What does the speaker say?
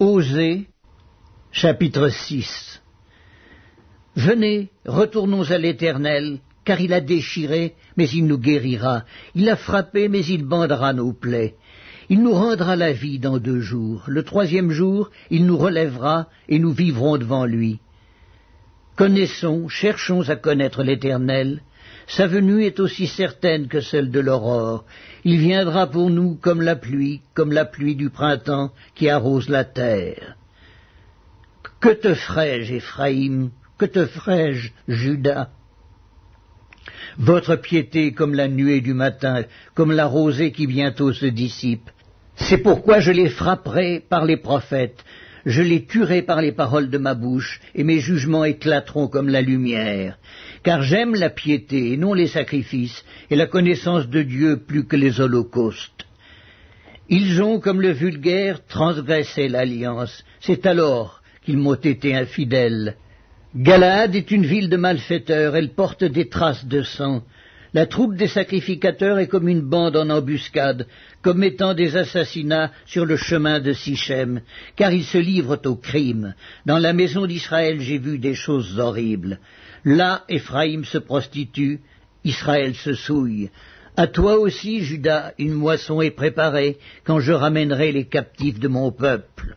Osée, chapitre 6 Venez, retournons à l'Éternel, car il a déchiré, mais il nous guérira. Il a frappé, mais il bandera nos plaies. Il nous rendra la vie dans deux jours. Le troisième jour, il nous relèvera, et nous vivrons devant lui. Connaissons, cherchons à connaître l'Éternel. Sa venue est aussi certaine que celle de l'aurore. Il viendra pour nous comme la pluie, comme la pluie du printemps qui arrose la terre. Que te ferai-je, Éphraïm? Que te ferai-je, Judas Votre piété comme la nuée du matin, comme la rosée qui bientôt se dissipe. C'est pourquoi je les frapperai par les prophètes, je les tuerai par les paroles de ma bouche, et mes jugements éclateront comme la lumière. Car j'aime la piété et non les sacrifices, et la connaissance de Dieu plus que les holocaustes. Ils ont, comme le vulgaire, transgressé l'alliance. C'est alors qu'ils m'ont été infidèles. Galade est une ville de malfaiteurs, elle porte des traces de sang. La troupe des sacrificateurs est comme une bande en embuscade, commettant des assassinats sur le chemin de Sichem, car ils se livrent au crime. Dans la maison d'Israël j'ai vu des choses horribles. Là, Éphraïm se prostitue, Israël se souille. À toi aussi, Judas, une moisson est préparée, quand je ramènerai les captifs de mon peuple.